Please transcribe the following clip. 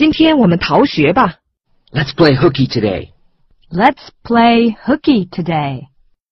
今天我们逃学吧。Let's play hooky today. Let's play hooky today.